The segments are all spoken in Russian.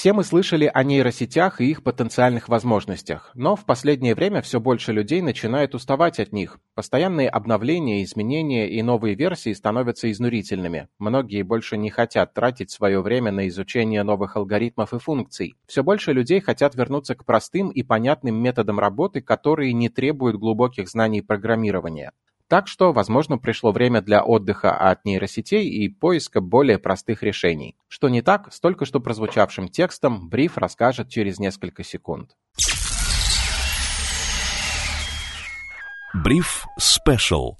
Все мы слышали о нейросетях и их потенциальных возможностях, но в последнее время все больше людей начинает уставать от них. Постоянные обновления, изменения и новые версии становятся изнурительными. Многие больше не хотят тратить свое время на изучение новых алгоритмов и функций. Все больше людей хотят вернуться к простым и понятным методам работы, которые не требуют глубоких знаний программирования. Так что, возможно, пришло время для отдыха от нейросетей и поиска более простых решений. Что не так, с только что прозвучавшим текстом бриф расскажет через несколько секунд. Бриф Special.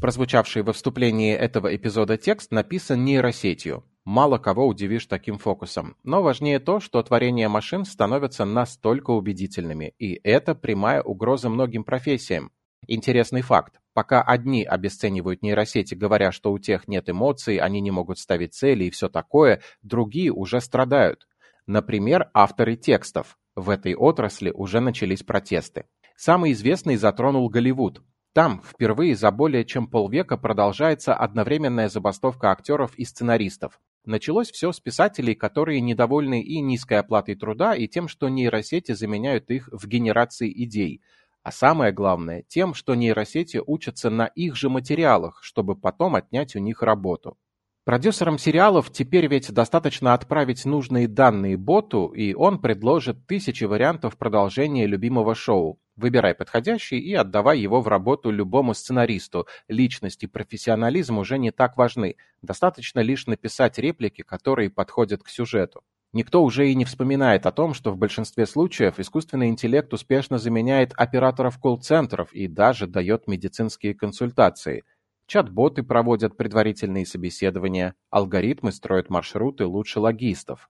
Прозвучавший во вступлении этого эпизода текст написан нейросетью. Мало кого удивишь таким фокусом. Но важнее то, что творения машин становятся настолько убедительными, и это прямая угроза многим профессиям. Интересный факт. Пока одни обесценивают нейросети, говоря, что у тех нет эмоций, они не могут ставить цели и все такое, другие уже страдают. Например, авторы текстов. В этой отрасли уже начались протесты. Самый известный затронул Голливуд. Там впервые за более чем полвека продолжается одновременная забастовка актеров и сценаристов. Началось все с писателей, которые недовольны и низкой оплатой труда, и тем, что нейросети заменяют их в генерации идей – а самое главное, тем, что нейросети учатся на их же материалах, чтобы потом отнять у них работу. Продюсерам сериалов теперь ведь достаточно отправить нужные данные боту, и он предложит тысячи вариантов продолжения любимого шоу. Выбирай подходящий и отдавай его в работу любому сценаристу. Личность и профессионализм уже не так важны. Достаточно лишь написать реплики, которые подходят к сюжету. Никто уже и не вспоминает о том, что в большинстве случаев искусственный интеллект успешно заменяет операторов колл-центров и даже дает медицинские консультации. Чат-боты проводят предварительные собеседования, алгоритмы строят маршруты лучше логистов.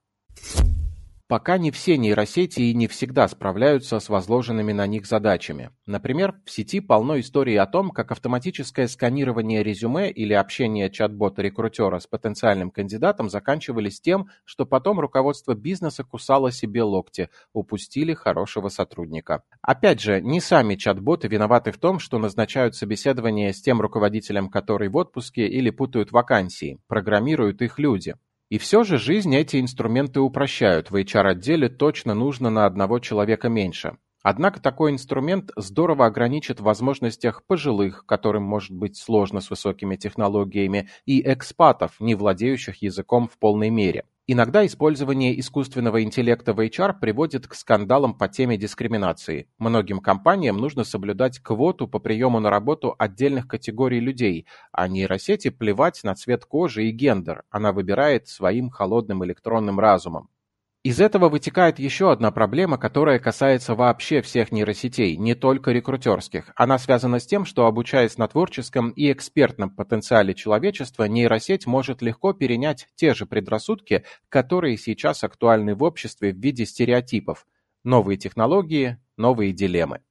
Пока не все нейросети и не всегда справляются с возложенными на них задачами. Например, в сети полно историй о том, как автоматическое сканирование резюме или общение чат-бота-рекрутера с потенциальным кандидатом заканчивались тем, что потом руководство бизнеса кусало себе локти, упустили хорошего сотрудника. Опять же, не сами чат-боты виноваты в том, что назначают собеседование с тем руководителем, который в отпуске, или путают вакансии, программируют их люди. И все же жизнь эти инструменты упрощают, в HR-отделе точно нужно на одного человека меньше. Однако такой инструмент здорово ограничит в возможностях пожилых, которым может быть сложно с высокими технологиями, и экспатов, не владеющих языком в полной мере. Иногда использование искусственного интеллекта в HR приводит к скандалам по теме дискриминации. Многим компаниям нужно соблюдать квоту по приему на работу отдельных категорий людей, а нейросети плевать на цвет кожи и гендер, она выбирает своим холодным электронным разумом. Из этого вытекает еще одна проблема, которая касается вообще всех нейросетей, не только рекрутерских. Она связана с тем, что, обучаясь на творческом и экспертном потенциале человечества, нейросеть может легко перенять те же предрассудки, которые сейчас актуальны в обществе в виде стереотипов. Новые технологии, новые дилеммы.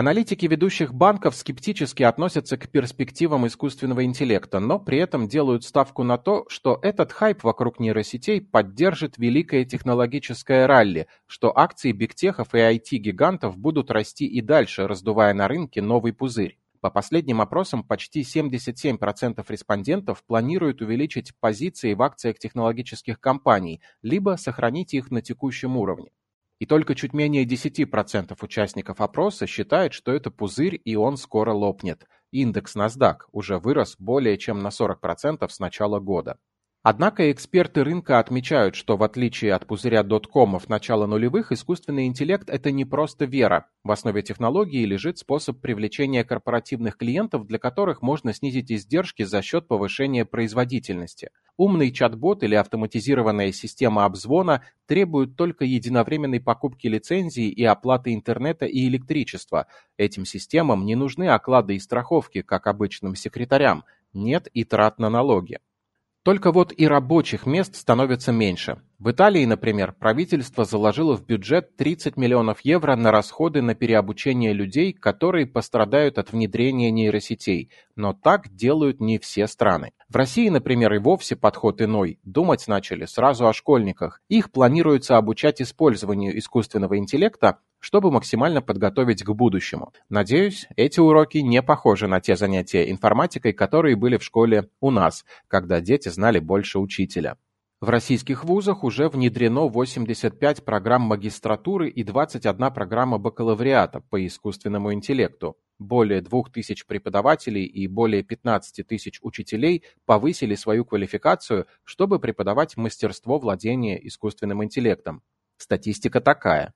Аналитики ведущих банков скептически относятся к перспективам искусственного интеллекта, но при этом делают ставку на то, что этот хайп вокруг нейросетей поддержит великое технологическое ралли, что акции бигтехов и IT-гигантов будут расти и дальше, раздувая на рынке новый пузырь. По последним опросам, почти 77% респондентов планируют увеличить позиции в акциях технологических компаний, либо сохранить их на текущем уровне. И только чуть менее 10% участников опроса считают, что это пузырь и он скоро лопнет. Индекс NASDAQ уже вырос более чем на 40% с начала года. Однако эксперты рынка отмечают, что в отличие от пузыря доткомов начала нулевых, искусственный интеллект – это не просто вера. В основе технологии лежит способ привлечения корпоративных клиентов, для которых можно снизить издержки за счет повышения производительности. Умный чат-бот или автоматизированная система обзвона требуют только единовременной покупки лицензии и оплаты интернета и электричества. Этим системам не нужны оклады и страховки, как обычным секретарям. Нет и трат на налоги. Только вот и рабочих мест становится меньше. В Италии, например, правительство заложило в бюджет 30 миллионов евро на расходы на переобучение людей, которые пострадают от внедрения нейросетей, но так делают не все страны. В России, например, и вовсе подход иной. Думать начали сразу о школьниках. Их планируется обучать использованию искусственного интеллекта, чтобы максимально подготовить к будущему. Надеюсь, эти уроки не похожи на те занятия информатикой, которые были в школе у нас, когда дети знали больше учителя. В российских вузах уже внедрено 85 программ магистратуры и 21 программа бакалавриата по искусственному интеллекту. Более 2000 преподавателей и более 15 тысяч учителей повысили свою квалификацию, чтобы преподавать мастерство владения искусственным интеллектом. Статистика такая.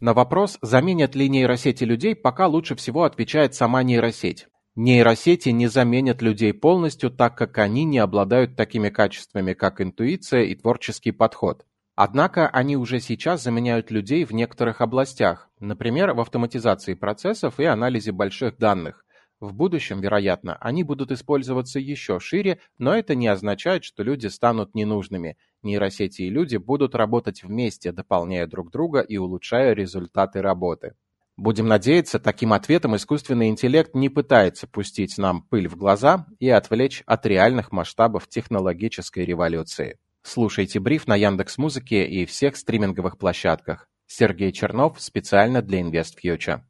На вопрос, заменят ли нейросети людей, пока лучше всего отвечает сама нейросеть. Нейросети не заменят людей полностью, так как они не обладают такими качествами, как интуиция и творческий подход. Однако они уже сейчас заменяют людей в некоторых областях, например, в автоматизации процессов и анализе больших данных. В будущем, вероятно, они будут использоваться еще шире, но это не означает, что люди станут ненужными. Нейросети и люди будут работать вместе, дополняя друг друга и улучшая результаты работы. Будем надеяться, таким ответом искусственный интеллект не пытается пустить нам пыль в глаза и отвлечь от реальных масштабов технологической революции. Слушайте бриф на Яндекс Музыке и всех стриминговых площадках. Сергей Чернов специально для InvestFuture.